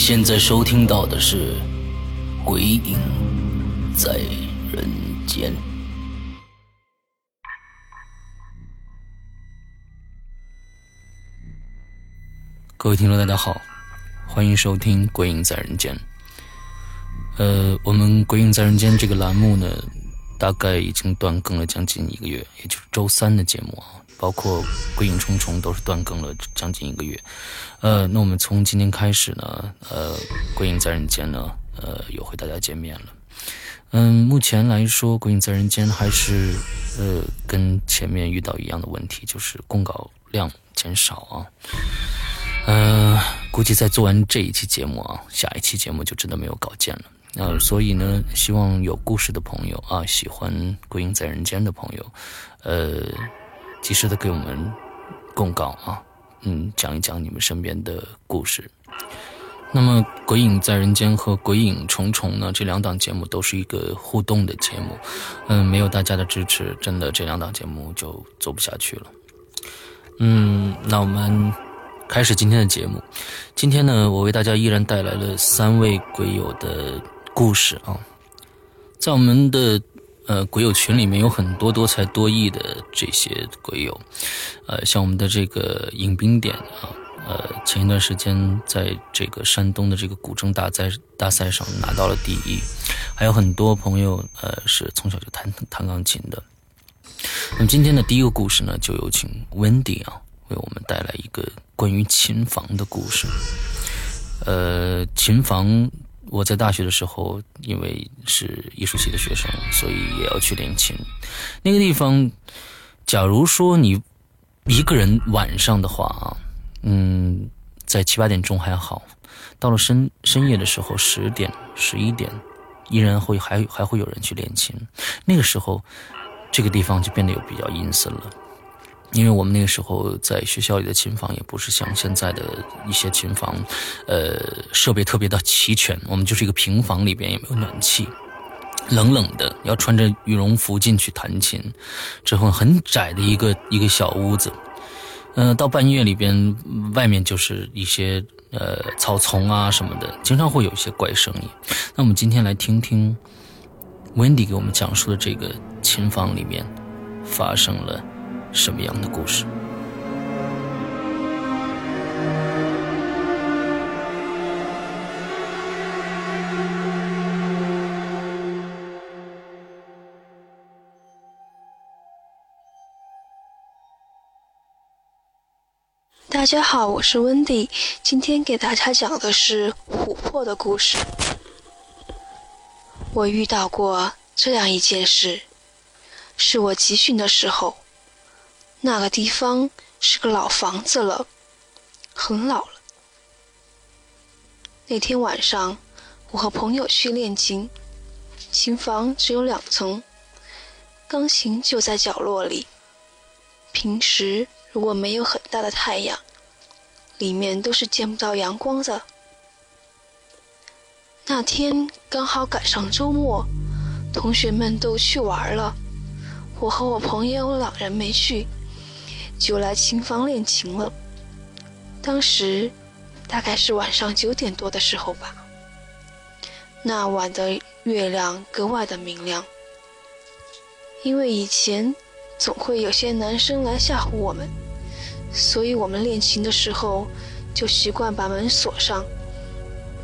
现在收听到的是《鬼影在人间》。各位听众，大家好，欢迎收听《鬼影在人间》。呃，我们《鬼影在人间》这个栏目呢，大概已经断更了将近一个月，也就是周三的节目啊。包括《鬼影重重》都是断更了将近一个月，呃，那我们从今天开始呢，呃，《鬼影在人间》呢，呃，又和大家见面了。嗯，目前来说，《鬼影在人间》还是呃跟前面遇到一样的问题，就是公稿量减少啊。呃，估计在做完这一期节目啊，下一期节目就真的没有稿件了。呃，所以呢，希望有故事的朋友啊，喜欢《鬼影在人间》的朋友，呃。及时的给我们供稿啊，嗯，讲一讲你们身边的故事。那么，《鬼影在人间》和《鬼影重重》呢，这两档节目都是一个互动的节目。嗯，没有大家的支持，真的这两档节目就做不下去了。嗯，那我们开始今天的节目。今天呢，我为大家依然带来了三位鬼友的故事啊，在我们的。呃，鬼友群里面有很多多才多艺的这些鬼友，呃，像我们的这个迎宾点啊，呃，前一段时间在这个山东的这个古筝大赛大赛上拿到了第一，还有很多朋友呃是从小就弹弹钢琴的。那么今天的第一个故事呢，就有请 Wendy 啊为我们带来一个关于琴房的故事。呃，琴房。我在大学的时候，因为是艺术系的学生，所以也要去练琴。那个地方，假如说你一个人晚上的话啊，嗯，在七八点钟还好，到了深深夜的时候，十点、十一点，依然会还还会有人去练琴。那个时候，这个地方就变得有比较阴森了。因为我们那个时候在学校里的琴房也不是像现在的一些琴房，呃，设备特别的齐全。我们就是一个平房里边也没有暖气，冷冷的，要穿着羽绒服进去弹琴。之后很窄的一个一个小屋子，嗯，到半夜里边，外面就是一些呃草丛啊什么的，经常会有一些怪声音。那我们今天来听听 Wendy 给我们讲述的这个琴房里面发生了。什么样的故事？大家好，我是温迪，今天给大家讲的是琥珀的故事。我遇到过这样一件事，是我集训的时候。那个地方是个老房子了，很老了。那天晚上，我和朋友去练琴，琴房只有两层，钢琴就在角落里。平时如果没有很大的太阳，里面都是见不到阳光的。那天刚好赶上周末，同学们都去玩了，我和我朋友两人没去。就来琴房练琴了。当时大概是晚上九点多的时候吧。那晚的月亮格外的明亮。因为以前总会有些男生来吓唬我们，所以我们练琴的时候就习惯把门锁上。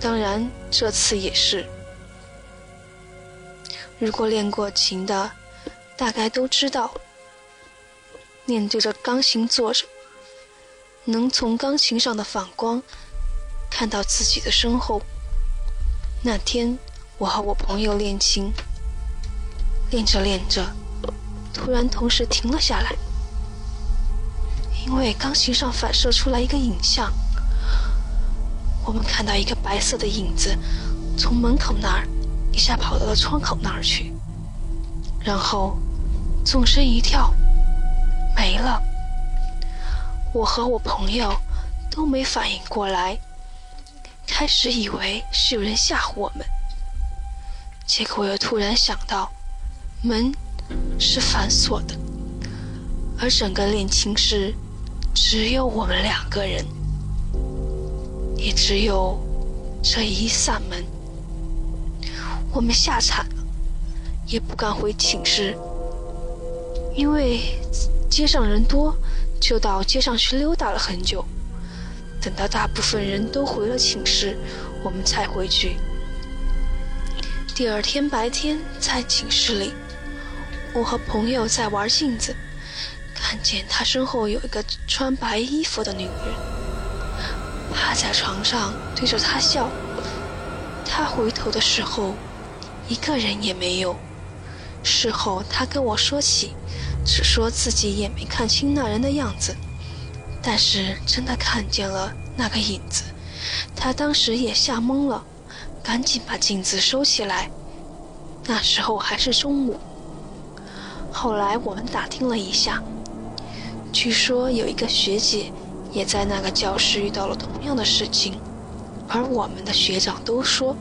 当然这次也是。如果练过琴的，大概都知道。面对着钢琴坐着，能从钢琴上的反光看到自己的身后。那天，我和我朋友练琴，练着练着，突然同时停了下来，因为钢琴上反射出来一个影像。我们看到一个白色的影子从门口那儿一下跑到了窗口那儿去，然后纵身一跳，没了。我和我朋友都没反应过来，开始以为是有人吓唬我们，结果又突然想到，门是反锁的，而整个练琴室只有我们两个人。也只有这一扇门，我们吓惨了，也不敢回寝室，因为街上人多，就到街上去溜达了很久。等到大部分人都回了寝室，我们才回去。第二天白天在寝室里，我和朋友在玩镜子，看见他身后有一个穿白衣服的女人。趴在床上对着他笑，他回头的时候，一个人也没有。事后他跟我说起，只说自己也没看清那人的样子，但是真的看见了那个影子。他当时也吓懵了，赶紧把镜子收起来。那时候还是中午。后来我们打听了一下，据说有一个学姐。也在那个教室遇到了同样的事情，而我们的学长都说，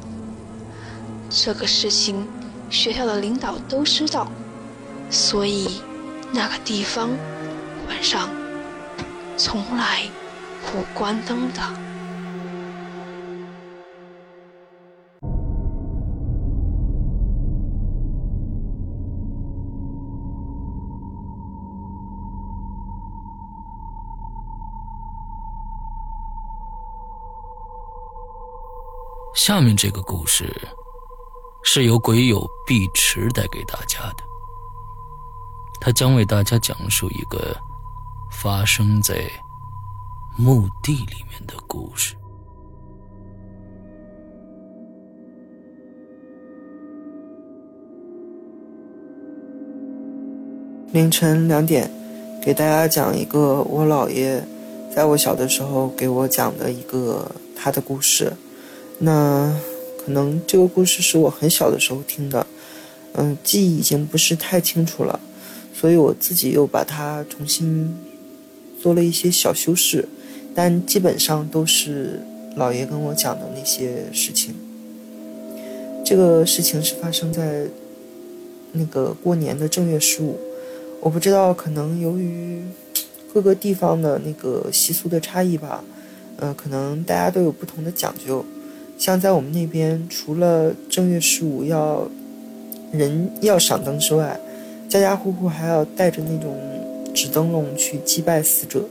这个事情学校的领导都知道，所以那个地方晚上从来不关灯的。下面这个故事是由鬼友碧池带给大家的，他将为大家讲述一个发生在墓地里面的故事。凌晨两点，给大家讲一个我姥爷在我小的时候给我讲的一个他的故事。那可能这个故事是我很小的时候听的，嗯，记忆已经不是太清楚了，所以我自己又把它重新做了一些小修饰，但基本上都是姥爷跟我讲的那些事情。这个事情是发生在那个过年的正月十五，我不知道，可能由于各个地方的那个习俗的差异吧，嗯，可能大家都有不同的讲究。像在我们那边，除了正月十五要人要赏灯之外，家家户户还要带着那种纸灯笼去祭拜死者。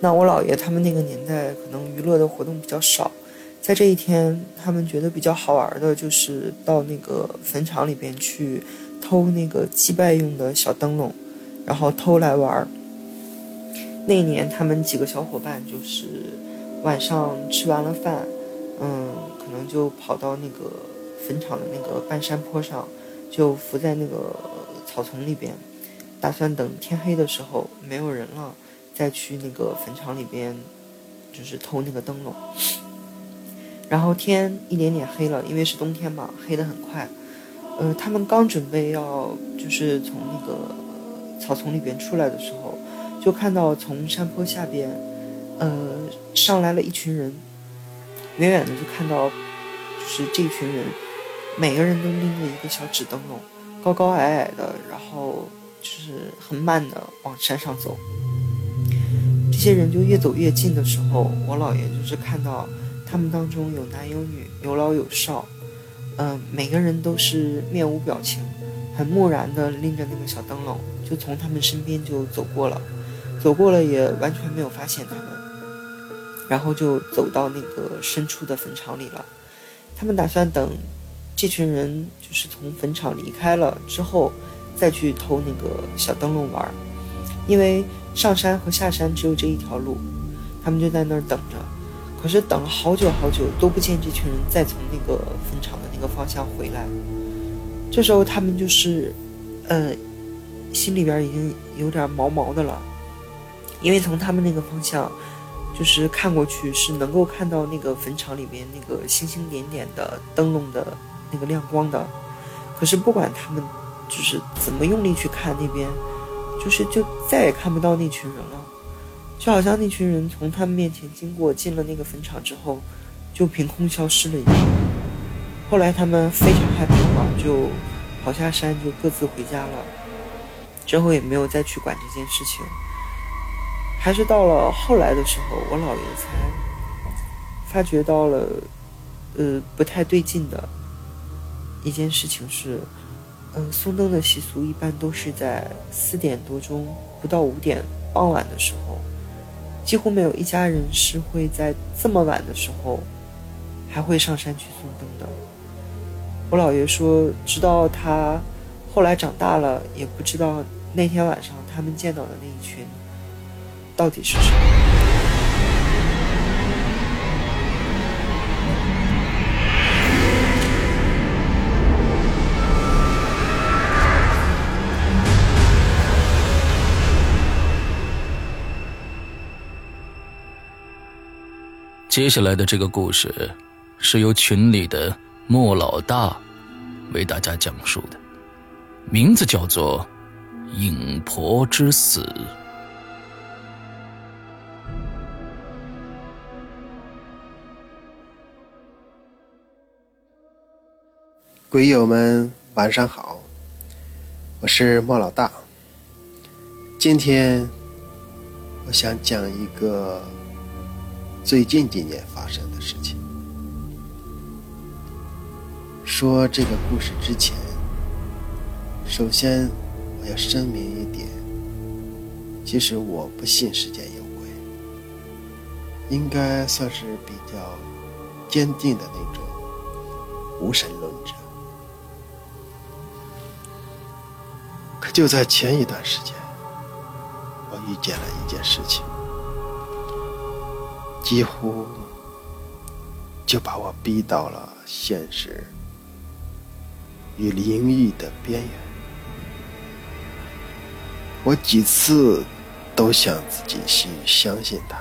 那我姥爷他们那个年代，可能娱乐的活动比较少，在这一天，他们觉得比较好玩的就是到那个坟场里边去偷那个祭拜用的小灯笼，然后偷来玩。那一年他们几个小伙伴就是晚上吃完了饭。嗯，可能就跑到那个坟场的那个半山坡上，就伏在那个草丛里边，打算等天黑的时候没有人了，再去那个坟场里边，就是偷那个灯笼。然后天一点点黑了，因为是冬天嘛，黑得很快。呃，他们刚准备要就是从那个草丛里边出来的时候，就看到从山坡下边，呃，上来了一群人。远远的就看到，就是这群人，每个人都拎着一个小纸灯笼，高高矮矮的，然后就是很慢的往山上走。这些人就越走越近的时候，我姥爷就是看到他们当中有男有女，有老有少，嗯，每个人都是面无表情，很木然的拎着那个小灯笼，就从他们身边就走过了，走过了也完全没有发现他们。然后就走到那个深处的坟场里了。他们打算等这群人就是从坟场离开了之后，再去偷那个小灯笼玩儿，因为上山和下山只有这一条路。他们就在那儿等着。可是等了好久好久都不见这群人再从那个坟场的那个方向回来。这时候他们就是，呃，心里边已经有点毛毛的了，因为从他们那个方向，就是看过去是能够看到那个坟场里面那个星星点点的灯笼的那个亮光的。可是不管他们就是怎么用力去看那边，就是就再也看不到那群人了。就好像那群人从他们面前经过，进了那个坟场之后，就凭空消失了一样。后来他们非常害怕嘛，就跑下山，就各自回家了。之后也没有再去管这件事情。还是到了后来的时候，我姥爷才发觉到了，呃，不太对劲的一件事情是，嗯，送灯的习俗一般都是在四点多钟，不到五点傍晚的时候。几乎没有一家人是会在这么晚的时候还会上山去送灯的。我姥爷说，直到他后来长大了，也不知道那天晚上他们见到的那一群到底是谁。接下来的这个故事，是由群里的莫老大为大家讲述的，名字叫做《影婆之死》。鬼友们晚上好，我是莫老大。今天我想讲一个。最近几年发生的事情。说这个故事之前，首先我要声明一点：，其实我不信世间有鬼，应该算是比较坚定的那种无神论者。可就在前一段时间，我遇见了一件事情。几乎就把我逼到了现实与灵异的边缘。我几次都想自己去相信他，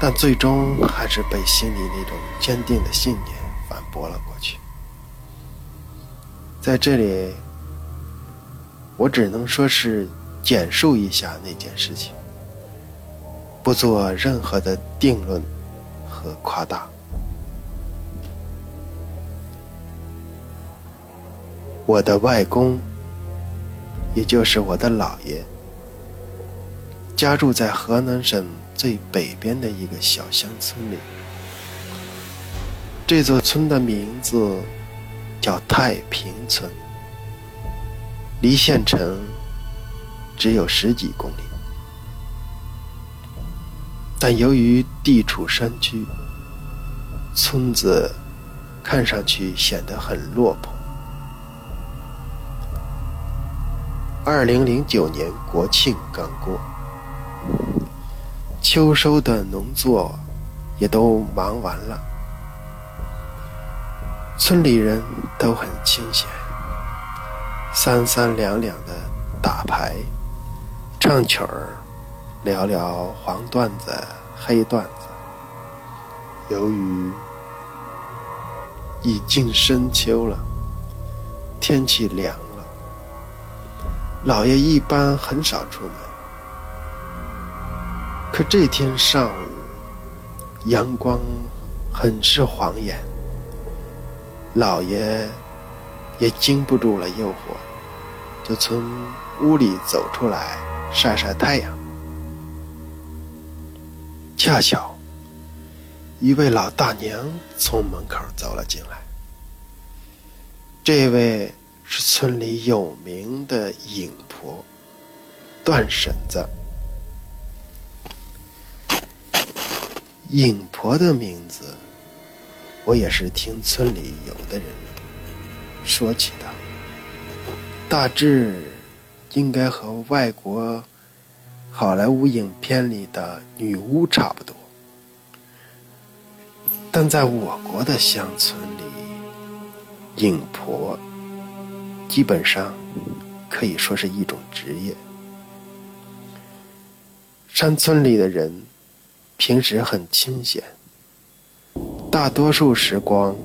但最终还是被心里那种坚定的信念反驳了过去。在这里，我只能说是简述一下那件事情。不做任何的定论和夸大。我的外公，也就是我的姥爷，家住在河南省最北边的一个小乡村里。这座村的名字叫太平村，离县城只有十几公里。但由于地处山区，村子看上去显得很落魄。二零零九年国庆刚过，秋收的农作也都忙完了，村里人都很清闲，三三两两的打牌、唱曲儿。聊聊黄段子、黑段子。由于已近深秋了，天气凉了，老爷一般很少出门。可这天上午，阳光很是晃眼，老爷也经不住了诱惑，就从屋里走出来晒晒太阳。恰巧，一位老大娘从门口走了进来。这位是村里有名的影婆，段婶子。影婆的名字，我也是听村里有的人说起的，大致应该和外国。好莱坞影片里的女巫差不多，但在我国的乡村里，影婆基本上可以说是一种职业。山村里的人平时很清闲，大多数时光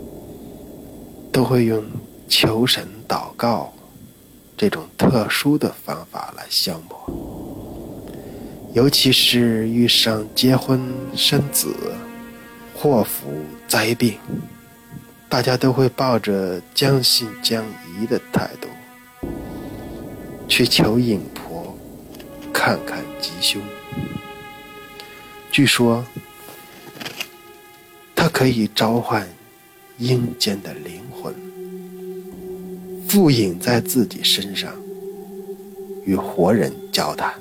都会用求神祷告这种特殊的方法来消磨，尤其是遇上结婚生子。祸福灾病，大家都会抱着将信将疑的态度去求影婆看看吉凶。据说，它可以召唤阴间的灵魂，附影在自己身上，与活人交谈。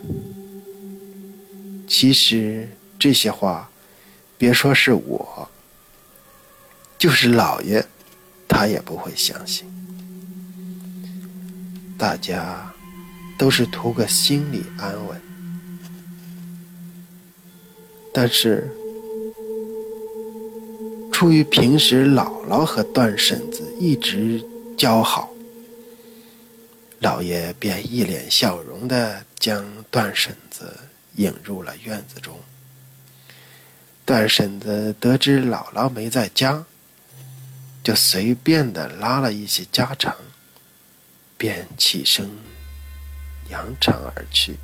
其实这些话。别说是我，就是老爷，他也不会相信。大家都是图个心理安稳，但是出于平时姥姥和段婶子一直交好，老爷便一脸笑容的将段婶子引入了院子中。段婶子得知姥姥没在家，就随便的拉了一些家常，便起身扬长而去。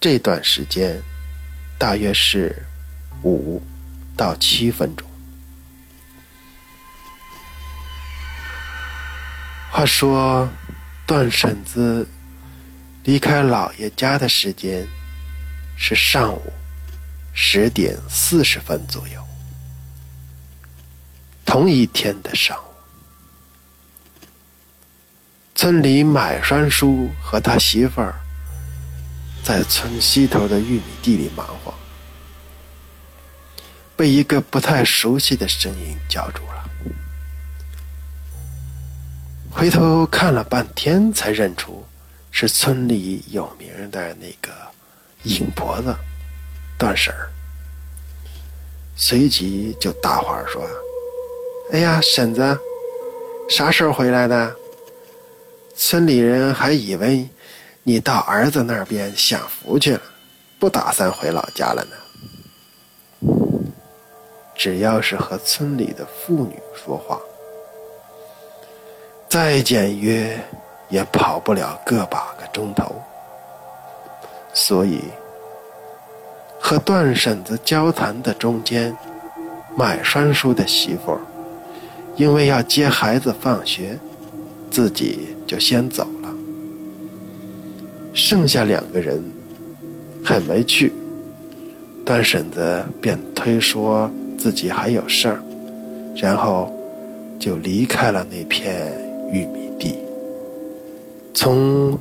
这段时间大约是五到七分钟。话说，段婶子离开姥爷家的时间。是上午十点四十分左右，同一天的上午，村里买栓叔和他媳妇儿在村西头的玉米地里忙活，被一个不太熟悉的声音叫住了。回头看了半天，才认出是村里有名的那个。影婆子，段婶儿，随即就搭话说：“哎呀，婶子，啥时候回来的？村里人还以为你到儿子那边享福去了，不打算回老家了呢。只要是和村里的妇女说话，再简约也跑不了个把个钟头。”所以，和段婶子交谈的中间，买栓叔的媳妇，因为要接孩子放学，自己就先走了。剩下两个人还没去，段婶子便推说自己还有事儿，然后就离开了那片玉米。从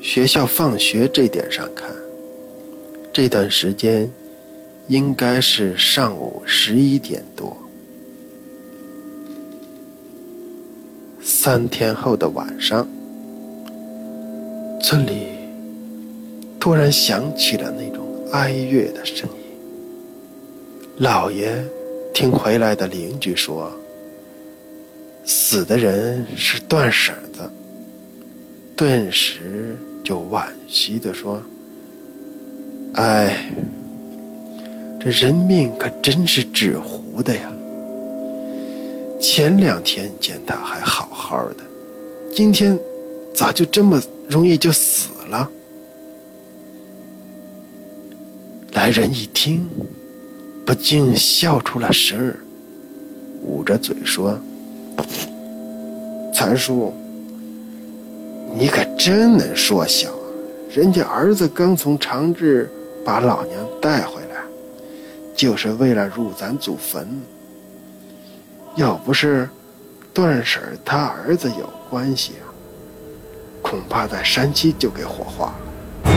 学校放学这点上看，这段时间应该是上午十一点多。三天后的晚上，村里突然响起了那种哀乐的声音。老爷听回来的邻居说，死的人是段婶子，顿时。就惋惜的说：“哎，这人命可真是纸糊的呀！前两天见他还好好的，今天咋就这么容易就死了？”来人一听，不禁笑出了声儿，捂着嘴说：“残叔。”你可真能说笑！人家儿子刚从长治把老娘带回来，就是为了入咱祖坟。要不是段婶儿他儿子有关系啊，恐怕在山西就给火化了。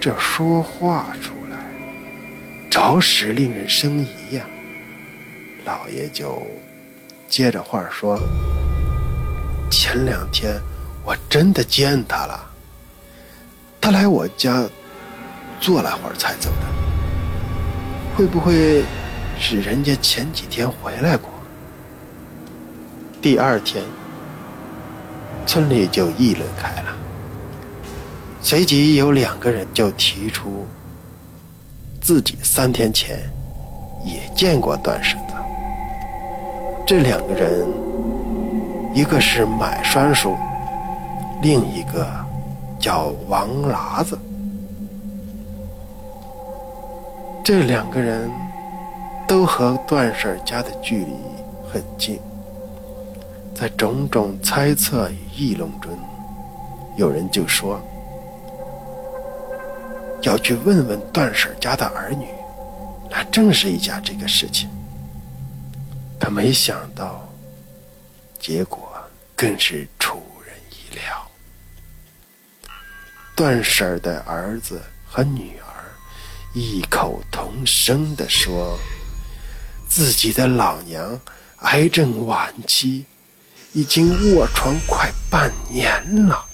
这说话出来，着实令人生疑呀。老爷就。接着话说，前两天我真的见他了。他来我家坐了会儿才走的？会不会是人家前几天回来过？第二天，村里就议论开了，随即有两个人就提出，自己三天前也见过段生。这两个人，一个是买栓叔，另一个叫王喇子。这两个人都和段婶家的距离很近，在种种猜测与议论中，有人就说要去问问段婶家的儿女，来证实一下这个事情。他没想到，结果更是出人意料。段婶的儿子和女儿。异口同声地说：“自己的老娘癌症晚期，已经卧床快半年了。”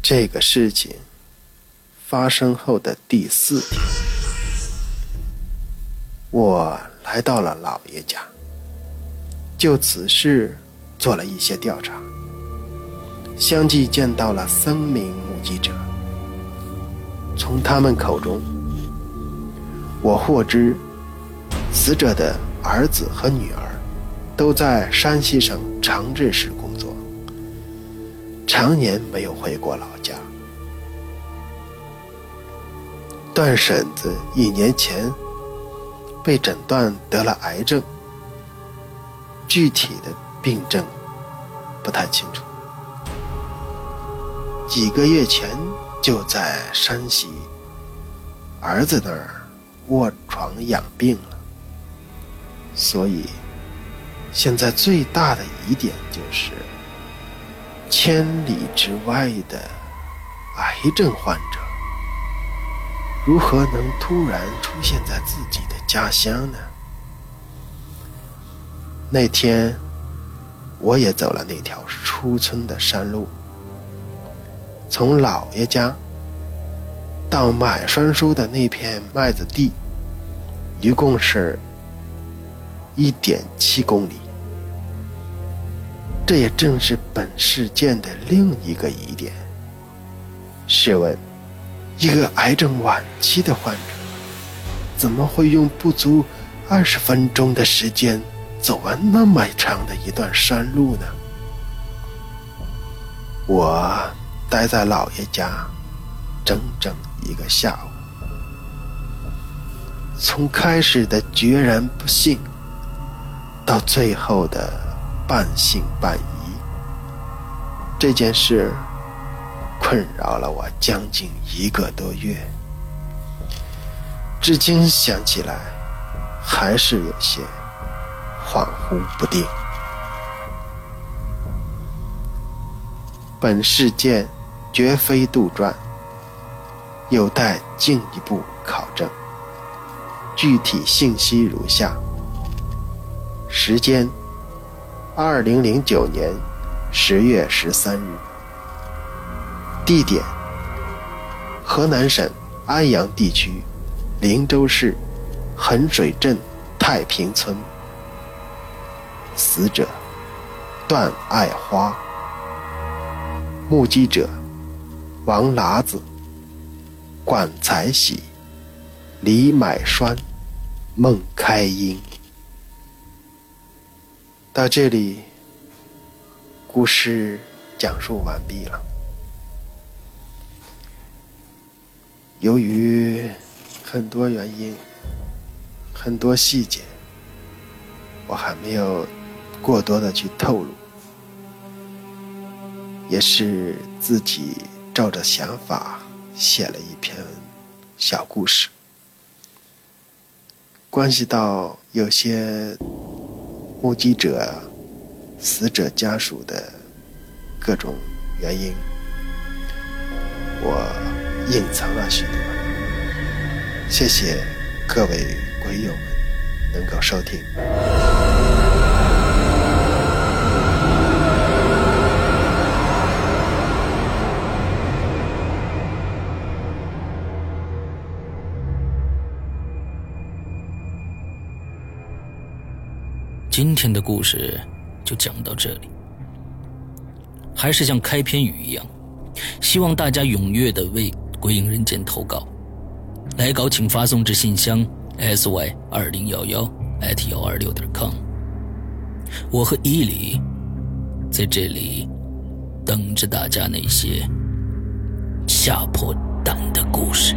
这个事情发生后的第四天，我来到了老爷家，就此事做了一些调查。相继见到了三名目击者，从他们口中，我获知死者的儿子和女儿都在山西省长治市工作，常年没有回过老家。段婶子一年前被诊断得了癌症，具体的病症不太清楚。几个月前就在山西儿子那儿卧床养病了，所以现在最大的疑点就是千里之外的癌症患者如何能突然出现在自己的家乡呢？那天我也走了那条出村的山路。从姥爷家到买栓叔的那片麦子地，一共是一点七公里。这也正是本事件的另一个疑点。试问，一个癌症晚期的患者，怎么会用不足二十分钟的时间走完那么长的一段山路呢？我。待在老爷家整整一个下午，从开始的决然不信，到最后的半信半疑，这件事困扰了我将近一个多月，至今想起来还是有些恍惚不定。本事件。绝非杜撰，有待进一步考证。具体信息如下：时间：二零零九年十月十三日。地点：河南省安阳地区灵州市衡水镇太平村。死者：段爱花。目击者。王喇子、管才喜、李买栓、孟开英。到这里，故事讲述完毕了。由于很多原因、很多细节，我还没有过多的去透露，也是自己。照着想法写了一篇小故事，关系到有些目击者、死者家属的各种原因，我隐藏了许多。谢谢各位鬼友们能够收听。今天的故事就讲到这里，还是像开篇语一样，希望大家踊跃的为鬼影人间》投稿，来稿请发送至信箱 sy 二零幺幺 at 幺二六点 com。我和伊犁在这里等着大家那些吓破胆的故事。